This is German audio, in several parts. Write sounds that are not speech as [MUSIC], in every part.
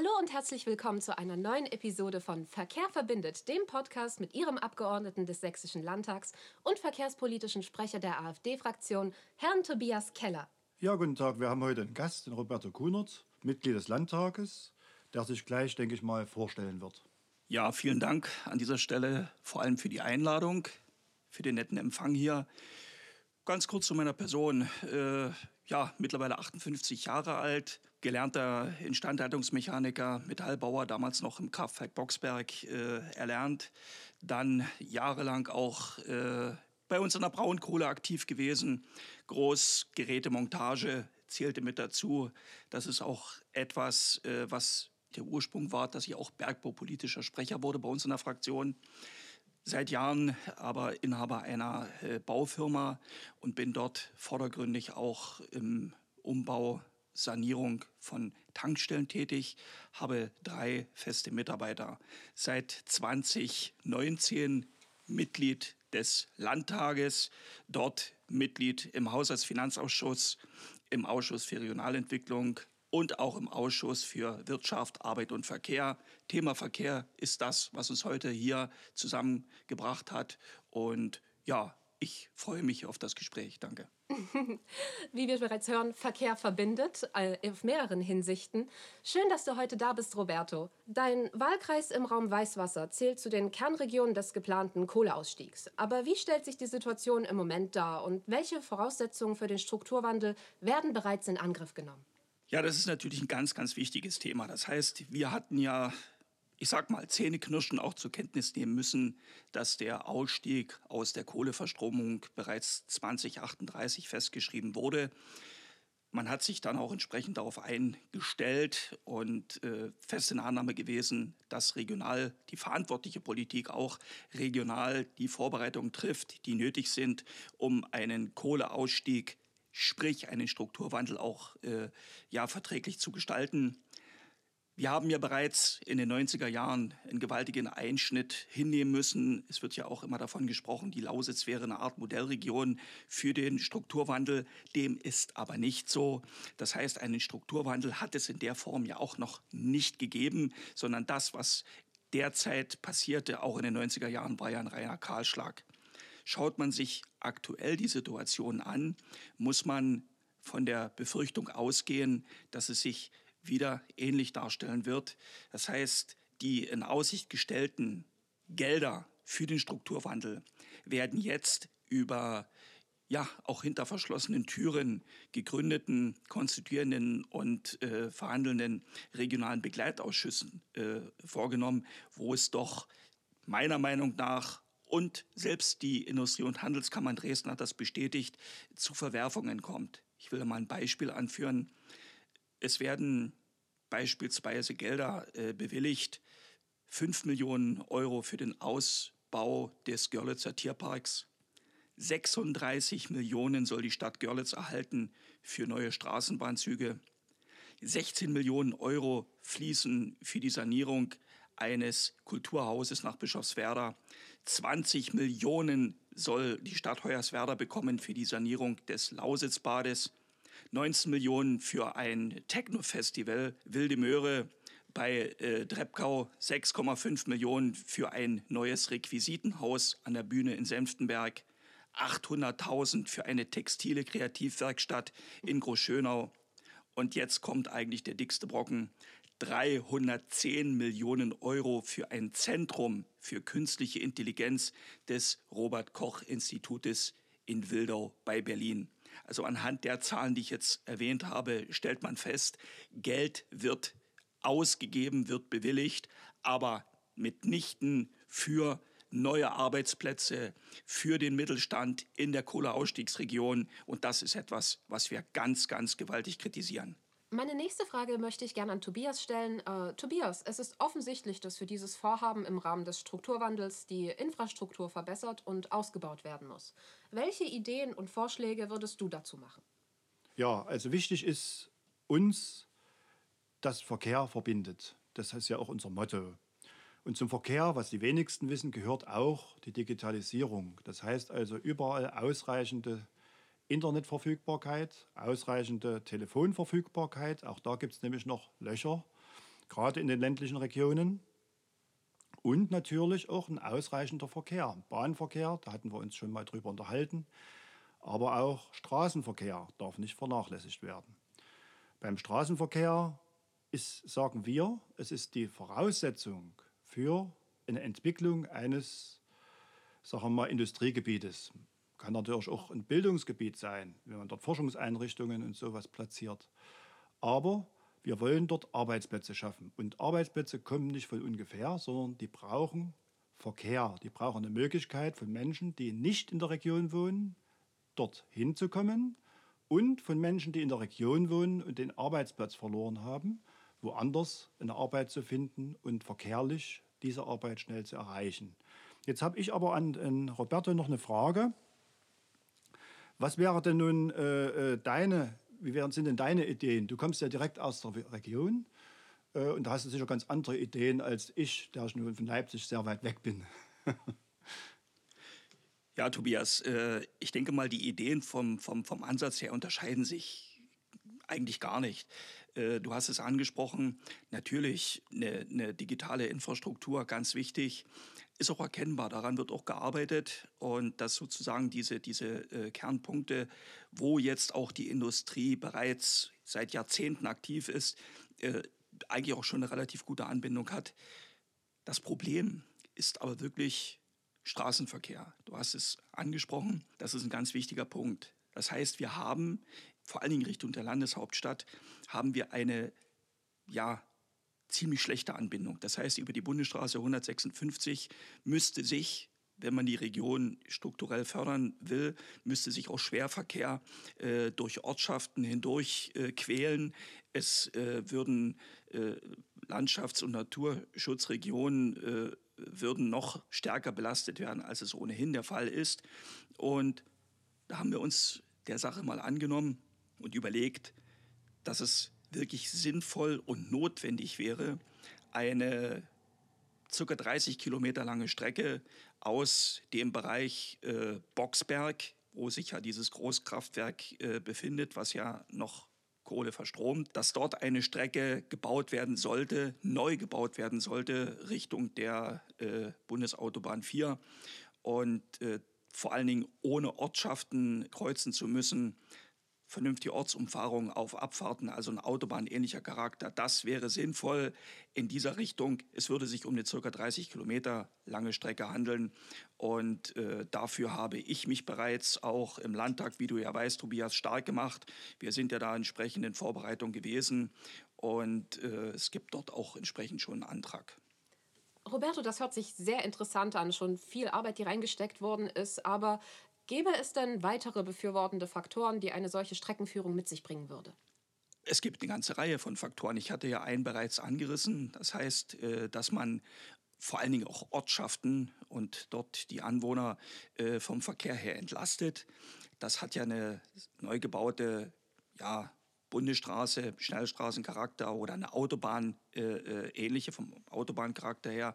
Hallo und herzlich willkommen zu einer neuen Episode von Verkehr verbindet, dem Podcast mit Ihrem Abgeordneten des Sächsischen Landtags und verkehrspolitischen Sprecher der AfD-Fraktion, Herrn Tobias Keller. Ja, guten Tag. Wir haben heute einen Gast, den Roberto Kunert, Mitglied des Landtages, der sich gleich, denke ich mal, vorstellen wird. Ja, vielen Dank an dieser Stelle vor allem für die Einladung, für den netten Empfang hier. Ganz kurz zu meiner Person. Ja, mittlerweile 58 Jahre alt, gelernter Instandhaltungsmechaniker, Metallbauer, damals noch im Kraftwerk Boxberg äh, erlernt. Dann jahrelang auch äh, bei uns in der Braunkohle aktiv gewesen. Großgerätemontage zählte mit dazu. Das ist auch etwas, äh, was der Ursprung war, dass ich auch bergbaupolitischer Sprecher wurde bei uns in der Fraktion seit Jahren aber Inhaber einer äh, Baufirma und bin dort vordergründig auch im Umbau, Sanierung von Tankstellen tätig, habe drei feste Mitarbeiter. Seit 2019 Mitglied des Landtages, dort Mitglied im Haushaltsfinanzausschuss, im Ausschuss für Regionalentwicklung, und auch im Ausschuss für Wirtschaft, Arbeit und Verkehr. Thema Verkehr ist das, was uns heute hier zusammengebracht hat. Und ja, ich freue mich auf das Gespräch. Danke. [LAUGHS] Wie wir bereits hören, Verkehr verbindet äh, auf mehreren Hinsichten. Schön, dass du heute da bist, Roberto. Dein Wahlkreis im Raum Weißwasser zählt zu den Kernregionen des geplanten Kohleausstiegs. Aber wie stellt sich die Situation im Moment dar und welche Voraussetzungen für den Strukturwandel werden bereits in Angriff genommen? Ja, das ist natürlich ein ganz, ganz wichtiges Thema. Das heißt, wir hatten ja, ich sag mal, Zähneknirschen auch zur Kenntnis nehmen müssen, dass der Ausstieg aus der Kohleverstromung bereits 2038 festgeschrieben wurde. Man hat sich dann auch entsprechend darauf eingestellt und äh, fest in Annahme gewesen, dass regional die verantwortliche Politik auch regional die Vorbereitungen trifft, die nötig sind, um einen Kohleausstieg sprich einen Strukturwandel auch äh, ja, verträglich zu gestalten. Wir haben ja bereits in den 90er Jahren einen gewaltigen Einschnitt hinnehmen müssen. Es wird ja auch immer davon gesprochen, die Lausitz wäre eine Art Modellregion für den Strukturwandel. Dem ist aber nicht so. Das heißt, einen Strukturwandel hat es in der Form ja auch noch nicht gegeben, sondern das, was derzeit passierte, auch in den 90er Jahren, war ja ein reiner Kahlschlag. Schaut man sich aktuell die Situation an, muss man von der Befürchtung ausgehen, dass es sich wieder ähnlich darstellen wird. Das heißt, die in Aussicht gestellten Gelder für den Strukturwandel werden jetzt über ja, auch hinter verschlossenen Türen gegründeten, konstituierenden und äh, verhandelnden regionalen Begleitausschüssen äh, vorgenommen, wo es doch meiner Meinung nach und selbst die Industrie- und Handelskammer in Dresden hat das bestätigt, zu Verwerfungen kommt. Ich will mal ein Beispiel anführen. Es werden beispielsweise Gelder äh, bewilligt, 5 Millionen Euro für den Ausbau des Görlitzer Tierparks. 36 Millionen soll die Stadt Görlitz erhalten für neue Straßenbahnzüge. 16 Millionen Euro fließen für die Sanierung eines Kulturhauses nach Bischofswerda. 20 Millionen soll die Stadt Hoyerswerda bekommen für die Sanierung des Lausitzbades. 19 Millionen für ein Techno-Festival Wilde Möhre bei äh, Dreppkau, 6,5 Millionen für ein neues Requisitenhaus an der Bühne in Senftenberg, 800.000 für eine textile Kreativwerkstatt in Großschönau. Und jetzt kommt eigentlich der dickste Brocken. 310 Millionen Euro für ein Zentrum für künstliche Intelligenz des Robert Koch Institutes in Wildau bei Berlin. Also anhand der Zahlen, die ich jetzt erwähnt habe, stellt man fest, Geld wird ausgegeben, wird bewilligt, aber mitnichten für neue Arbeitsplätze für den Mittelstand in der Kohleausstiegsregion. Und das ist etwas, was wir ganz, ganz gewaltig kritisieren. Meine nächste Frage möchte ich gerne an Tobias stellen. Äh, Tobias, es ist offensichtlich, dass für dieses Vorhaben im Rahmen des Strukturwandels die Infrastruktur verbessert und ausgebaut werden muss. Welche Ideen und Vorschläge würdest du dazu machen? Ja, also wichtig ist uns, dass Verkehr verbindet. Das ist ja auch unser Motto. Und zum Verkehr, was die wenigsten wissen, gehört auch die Digitalisierung. Das heißt also überall ausreichende Internetverfügbarkeit, ausreichende Telefonverfügbarkeit. Auch da gibt es nämlich noch Löcher. gerade in den ländlichen Regionen. Und natürlich auch ein ausreichender Verkehr. Bahnverkehr, da hatten wir uns schon mal drüber unterhalten. Aber auch Straßenverkehr darf nicht vernachlässigt werden. Beim Straßenverkehr ist, sagen wir, es ist die Voraussetzung für eine Entwicklung eines, sagen wir mal, Industriegebietes. Kann natürlich auch ein Bildungsgebiet sein, wenn man dort Forschungseinrichtungen und sowas platziert. Aber wir wollen dort Arbeitsplätze schaffen. Und Arbeitsplätze kommen nicht von ungefähr, sondern die brauchen Verkehr. Die brauchen eine Möglichkeit von Menschen, die nicht in der Region wohnen, dort hinzukommen und von Menschen, die in der Region wohnen und den Arbeitsplatz verloren haben, woanders eine Arbeit zu finden und verkehrlich diese Arbeit schnell zu erreichen. Jetzt habe ich aber an, an, Roberto noch eine Frage. Was wäre denn nun äh, äh deine wie wären, sind denn deine Ideen? Du kommst ja direkt aus der Region äh, und da hast du sicher ganz andere Ideen als ich, der schon von Leipzig sehr weit weg bin. [LAUGHS] ja, Tobias, äh, ich denke mal, die Ideen vom, vom, vom Ansatz her unterscheiden sich eigentlich gar nicht. Äh, du hast es angesprochen, natürlich eine, eine digitale Infrastruktur, ganz wichtig ist auch erkennbar. Daran wird auch gearbeitet und dass sozusagen diese, diese äh, Kernpunkte, wo jetzt auch die Industrie bereits seit Jahrzehnten aktiv ist, äh, eigentlich auch schon eine relativ gute Anbindung hat. Das Problem ist aber wirklich Straßenverkehr. Du hast es angesprochen, das ist ein ganz wichtiger Punkt. Das heißt, wir haben vor allen Dingen Richtung der Landeshauptstadt haben wir eine ja, ziemlich schlechte Anbindung. Das heißt, über die Bundesstraße 156 müsste sich wenn man die Region strukturell fördern will, müsste sich auch Schwerverkehr äh, durch Ortschaften hindurch äh, quälen. Es äh, würden äh, Landschafts- und Naturschutzregionen äh, würden noch stärker belastet werden, als es ohnehin der Fall ist. Und da haben wir uns der Sache mal angenommen und überlegt, dass es wirklich sinnvoll und notwendig wäre, eine ca. 30 Kilometer lange Strecke aus dem Bereich äh, Boxberg, wo sich ja dieses Großkraftwerk äh, befindet, was ja noch Kohle verstromt, dass dort eine Strecke gebaut werden sollte, neu gebaut werden sollte Richtung der äh, Bundesautobahn 4 und äh, vor allen Dingen ohne Ortschaften kreuzen zu müssen, vernünftige Ortsumfahrung auf Abfahrten, also ein Autobahnähnlicher Charakter. Das wäre sinnvoll in dieser Richtung. Es würde sich um eine ca. 30 Kilometer lange Strecke handeln. Und äh, dafür habe ich mich bereits auch im Landtag, wie du ja weißt, Tobias, stark gemacht. Wir sind ja da entsprechend in Vorbereitung gewesen. Und äh, es gibt dort auch entsprechend schon einen Antrag. Roberto, das hört sich sehr interessant an. Schon viel Arbeit, die reingesteckt worden ist. Aber Gäbe es denn weitere befürwortende Faktoren, die eine solche Streckenführung mit sich bringen würde? Es gibt eine ganze Reihe von Faktoren. Ich hatte ja einen bereits angerissen. Das heißt, äh, dass man vor allen Dingen auch Ortschaften und dort die Anwohner äh, vom Verkehr her entlastet. Das hat ja eine neu gebaute ja, Bundesstraße, Schnellstraßencharakter oder eine Autobahn äh, äh ähnliche vom Autobahncharakter her.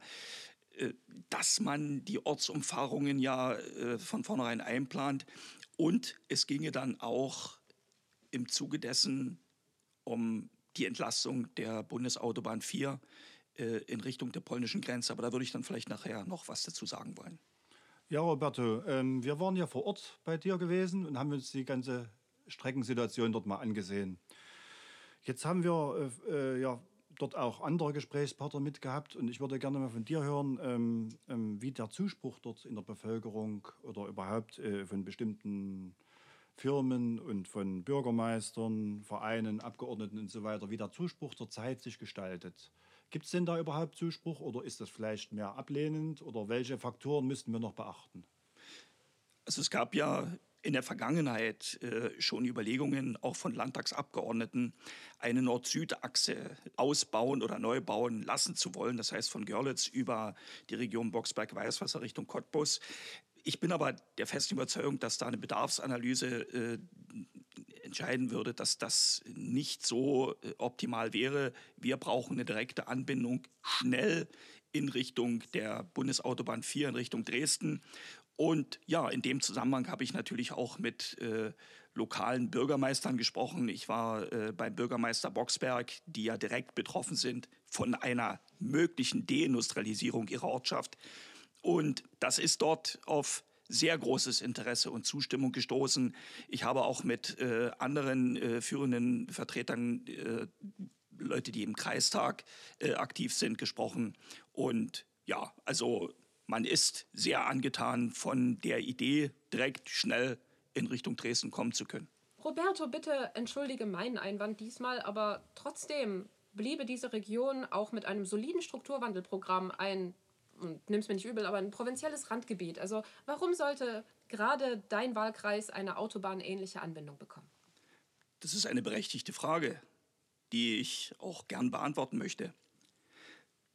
Äh, dass man die Ortsumfahrungen ja äh, von vornherein einplant. Und es ginge dann auch im Zuge dessen um die Entlastung der Bundesautobahn 4 äh, in Richtung der polnischen Grenze. Aber da würde ich dann vielleicht nachher noch was dazu sagen wollen. Ja, Roberto, ähm, wir waren ja vor Ort bei dir gewesen und haben uns die ganze Streckensituation dort mal angesehen. Jetzt haben wir äh, ja dort auch andere Gesprächspartner mitgehabt und ich würde gerne mal von dir hören, ähm, ähm, wie der Zuspruch dort in der Bevölkerung oder überhaupt äh, von bestimmten Firmen und von Bürgermeistern, Vereinen, Abgeordneten und so weiter, wie der Zuspruch zur Zeit sich gestaltet. Gibt es denn da überhaupt Zuspruch oder ist das vielleicht mehr ablehnend oder welche Faktoren müssten wir noch beachten? Also es gab ja in der Vergangenheit äh, schon Überlegungen, auch von Landtagsabgeordneten, eine Nord-Süd-Achse ausbauen oder neu bauen lassen zu wollen. Das heißt von Görlitz über die Region Boxberg-Weißwasser Richtung Cottbus. Ich bin aber der festen Überzeugung, dass da eine Bedarfsanalyse äh, entscheiden würde, dass das nicht so äh, optimal wäre. Wir brauchen eine direkte Anbindung schnell in Richtung der Bundesautobahn 4 in Richtung Dresden und ja, in dem Zusammenhang habe ich natürlich auch mit äh, lokalen Bürgermeistern gesprochen. Ich war äh, beim Bürgermeister Boxberg, die ja direkt betroffen sind von einer möglichen Deindustrialisierung ihrer Ortschaft. Und das ist dort auf sehr großes Interesse und Zustimmung gestoßen. Ich habe auch mit äh, anderen äh, führenden Vertretern, äh, Leute, die im Kreistag äh, aktiv sind, gesprochen. Und ja, also man ist sehr angetan von der Idee, direkt schnell in Richtung Dresden kommen zu können. Roberto, bitte entschuldige meinen Einwand diesmal, aber trotzdem bliebe diese Region auch mit einem soliden Strukturwandelprogramm ein, nimm es mir nicht übel, aber ein provinzielles Randgebiet. Also warum sollte gerade dein Wahlkreis eine autobahnähnliche Anbindung bekommen? Das ist eine berechtigte Frage, die ich auch gern beantworten möchte.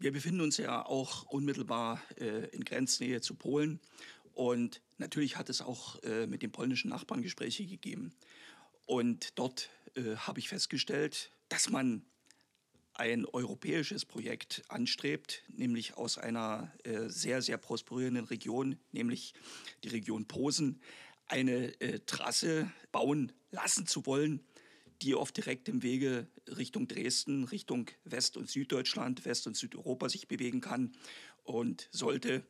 Wir befinden uns ja auch unmittelbar äh, in Grenznähe zu Polen und natürlich hat es auch äh, mit den polnischen Nachbarn Gespräche gegeben. Und dort äh, habe ich festgestellt, dass man ein europäisches Projekt anstrebt, nämlich aus einer äh, sehr, sehr prosperierenden Region, nämlich die Region Posen, eine äh, Trasse bauen lassen zu wollen, die auf direktem Wege Richtung Dresden, Richtung West- und Süddeutschland, West- und Südeuropa sich bewegen kann und sollte.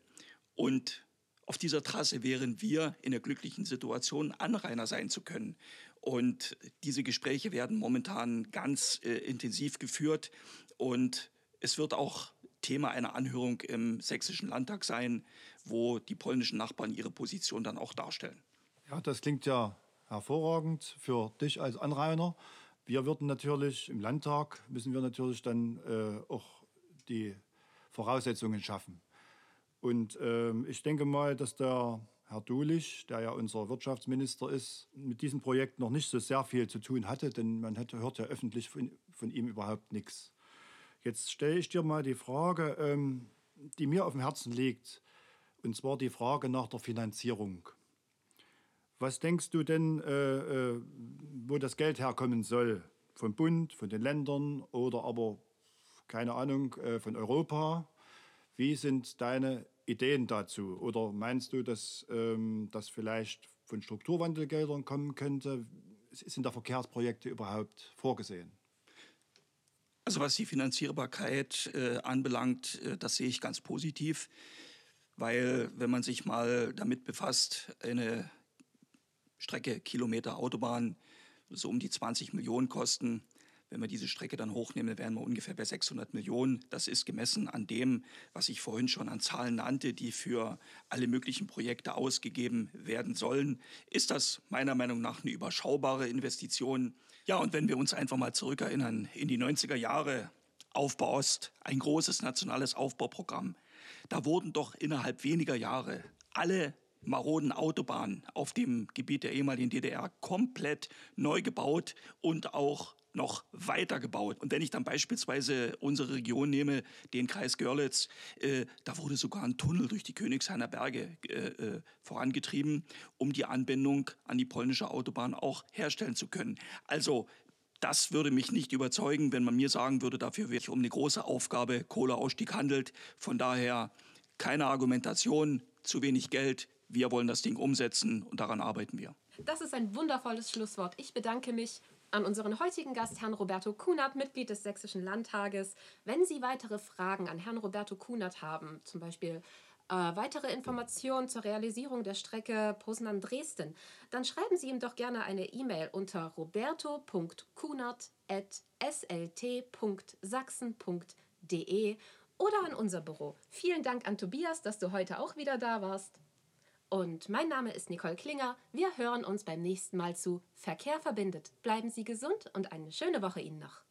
Und auf dieser Trasse wären wir in der glücklichen Situation, Anrainer sein zu können. Und diese Gespräche werden momentan ganz äh, intensiv geführt. Und es wird auch Thema einer Anhörung im Sächsischen Landtag sein, wo die polnischen Nachbarn ihre Position dann auch darstellen. Ja, das klingt ja hervorragend für dich als Anrainer. Wir würden natürlich im Landtag, müssen wir natürlich dann äh, auch die Voraussetzungen schaffen. Und ähm, ich denke mal, dass der Herr Dulich, der ja unser Wirtschaftsminister ist, mit diesem Projekt noch nicht so sehr viel zu tun hatte, denn man hat, hört ja öffentlich von, von ihm überhaupt nichts. Jetzt stelle ich dir mal die Frage, ähm, die mir auf dem Herzen liegt, und zwar die Frage nach der Finanzierung. Was denkst du denn, äh, äh, wo das Geld herkommen soll? Vom Bund, von den Ländern oder aber, keine Ahnung, äh, von Europa? Wie sind deine Ideen dazu? Oder meinst du, dass ähm, das vielleicht von Strukturwandelgeldern kommen könnte? Sind da Verkehrsprojekte überhaupt vorgesehen? Also was die Finanzierbarkeit äh, anbelangt, äh, das sehe ich ganz positiv, weil wenn man sich mal damit befasst, eine Strecke, Kilometer Autobahn, so um die 20 Millionen kosten. Wenn wir diese Strecke dann hochnehmen, wären wir ungefähr bei 600 Millionen. Das ist gemessen an dem, was ich vorhin schon an Zahlen nannte, die für alle möglichen Projekte ausgegeben werden sollen. Ist das meiner Meinung nach eine überschaubare Investition? Ja, und wenn wir uns einfach mal zurückerinnern in die 90er Jahre, Aufbau Ost, ein großes nationales Aufbauprogramm. Da wurden doch innerhalb weniger Jahre alle maroden Autobahnen auf dem Gebiet der ehemaligen DDR komplett neu gebaut und auch noch weiter gebaut. Und wenn ich dann beispielsweise unsere Region nehme, den Kreis Görlitz, äh, da wurde sogar ein Tunnel durch die Königshainer Berge äh, äh, vorangetrieben, um die Anbindung an die polnische Autobahn auch herstellen zu können. Also das würde mich nicht überzeugen, wenn man mir sagen würde, dafür wird sich um eine große Aufgabe Kohleausstieg handelt. Von daher keine Argumentation, zu wenig Geld, wir wollen das Ding umsetzen und daran arbeiten wir. Das ist ein wundervolles Schlusswort. Ich bedanke mich an unseren heutigen Gast, Herrn Roberto Kunert, Mitglied des Sächsischen Landtages. Wenn Sie weitere Fragen an Herrn Roberto Kunert haben, zum Beispiel äh, weitere Informationen zur Realisierung der Strecke Poznan-Dresden, dann schreiben Sie ihm doch gerne eine E-Mail unter roberto.kunert.slt.sachsen.de oder an unser Büro. Vielen Dank an Tobias, dass du heute auch wieder da warst. Und mein Name ist Nicole Klinger. Wir hören uns beim nächsten Mal zu Verkehr verbindet. Bleiben Sie gesund und eine schöne Woche Ihnen noch.